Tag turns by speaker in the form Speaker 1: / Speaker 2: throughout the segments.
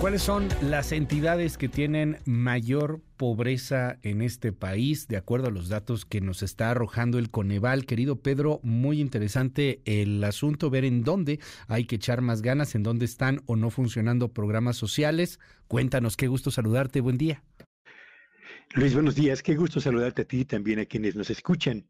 Speaker 1: ¿Cuáles son las entidades que tienen mayor pobreza en este país, de acuerdo a los datos que nos está arrojando el Coneval? Querido Pedro, muy interesante el asunto, ver en dónde hay que echar más ganas, en dónde están o no funcionando programas sociales. Cuéntanos, qué gusto saludarte, buen día.
Speaker 2: Luis, buenos días, qué gusto saludarte a ti y también a quienes nos escuchan.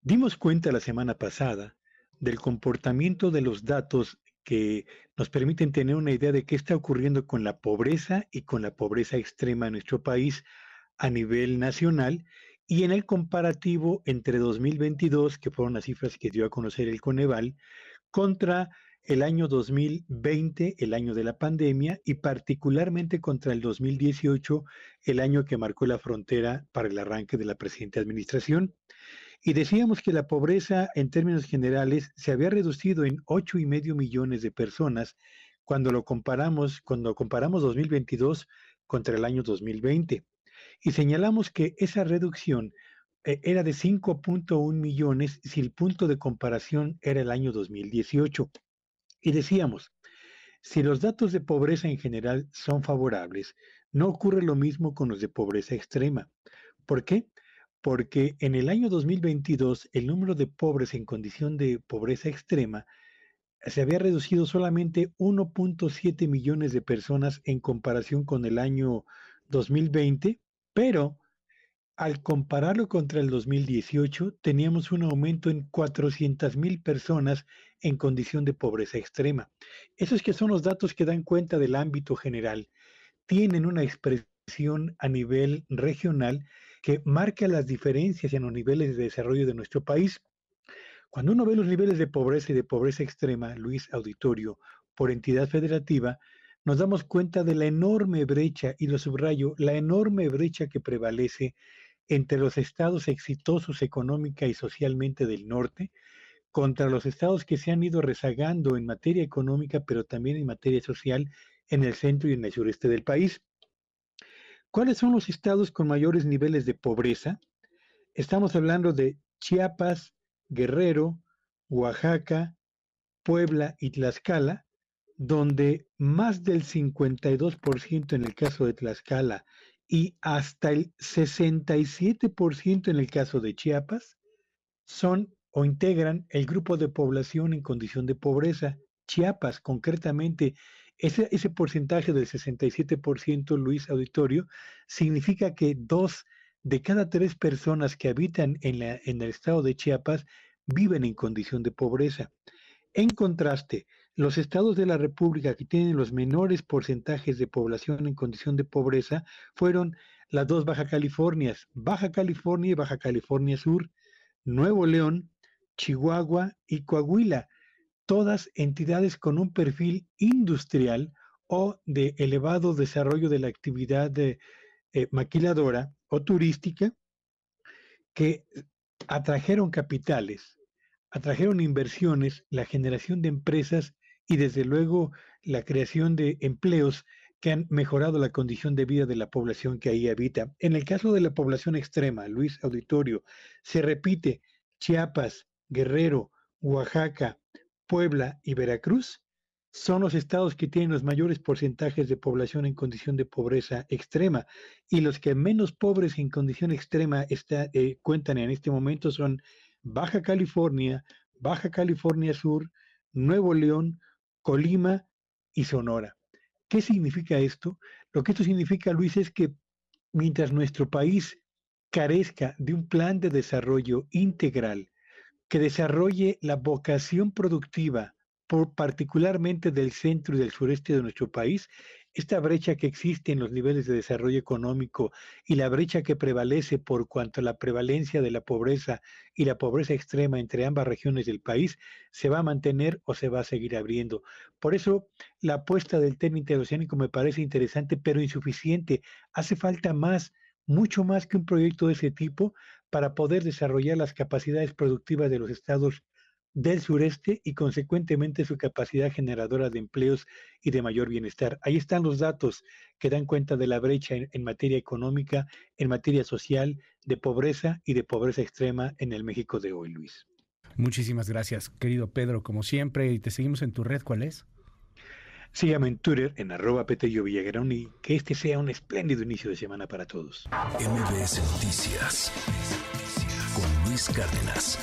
Speaker 2: Dimos cuenta la semana pasada del comportamiento de los datos que nos permiten tener una idea de qué está ocurriendo con la pobreza y con la pobreza extrema en nuestro país a nivel nacional y en el comparativo entre 2022, que fueron las cifras que dio a conocer el Coneval, contra el año 2020, el año de la pandemia, y particularmente contra el 2018, el año que marcó la frontera para el arranque de la presente administración. Y decíamos que la pobreza en términos generales se había reducido en ocho y medio millones de personas cuando lo comparamos, cuando comparamos 2022 contra el año 2020. Y señalamos que esa reducción eh, era de 5.1 millones si el punto de comparación era el año 2018. Y decíamos, si los datos de pobreza en general son favorables, no ocurre lo mismo con los de pobreza extrema. ¿Por qué? Porque en el año 2022 el número de pobres en condición de pobreza extrema se había reducido solamente 1.7 millones de personas en comparación con el año 2020, pero al compararlo contra el 2018 teníamos un aumento en 400 mil personas en condición de pobreza extrema. Esos que son los datos que dan cuenta del ámbito general. Tienen una expresión a nivel regional que marca las diferencias en los niveles de desarrollo de nuestro país. Cuando uno ve los niveles de pobreza y de pobreza extrema, Luis Auditorio, por entidad federativa, nos damos cuenta de la enorme brecha, y lo subrayo, la enorme brecha que prevalece entre los estados exitosos económica y socialmente del norte contra los estados que se han ido rezagando en materia económica, pero también en materia social en el centro y en el sureste del país. ¿Cuáles son los estados con mayores niveles de pobreza? Estamos hablando de Chiapas, Guerrero, Oaxaca, Puebla y Tlaxcala, donde más del 52% en el caso de Tlaxcala y hasta el 67% en el caso de Chiapas son o integran el grupo de población en condición de pobreza. Chiapas, concretamente, ese, porcentaje del 67%, Luis Auditorio, significa que dos de cada tres personas que habitan en, en el estado de Chiapas viven en condición de pobreza. En contraste, los estados de la República que tienen los menores porcentajes de población en condición de pobreza fueron las dos Baja Californias, Baja California y Baja California Sur, Nuevo León, Chihuahua y Coahuila, todas entidades con un perfil industrial o de elevado desarrollo de la actividad eh, maquiladora o turística que atrajeron capitales, atrajeron inversiones, la generación de empresas y desde luego la creación de empleos que han mejorado la condición de vida de la población que ahí habita. En el caso de la población extrema, Luis Auditorio, se repite Chiapas, Guerrero, Oaxaca, Puebla y Veracruz son los estados que tienen los mayores porcentajes de población en condición de pobreza extrema y los que menos pobres en condición extrema eh, cuentan en este momento son Baja California, Baja California Sur, Nuevo León, Colima y Sonora. ¿Qué significa esto? Lo que esto significa, Luis, es que mientras nuestro país carezca de un plan de desarrollo integral, que desarrolle la vocación productiva, por, particularmente del centro y del sureste de nuestro país, esta brecha que existe en los niveles de desarrollo económico y la brecha que prevalece por cuanto a la prevalencia de la pobreza y la pobreza extrema entre ambas regiones del país, se va a mantener o se va a seguir abriendo. Por eso, la apuesta del tema interoceánico me parece interesante, pero insuficiente. Hace falta más, mucho más que un proyecto de ese tipo para poder desarrollar las capacidades productivas de los estados del sureste y consecuentemente su capacidad generadora de empleos y de mayor bienestar. Ahí están los datos que dan cuenta de la brecha en, materia económica, en materia social, de pobreza y de pobreza extrema en el México de hoy, Luis.
Speaker 3: Muchísimas gracias, querido Pedro, como siempre, y te seguimos en tu red, ¿cuál es?
Speaker 2: Sígame en Twitter en arroba Petello Villagrán que este sea un espléndido inicio de semana para todos.
Speaker 1: MBS Noticias con Luis Cárdenas.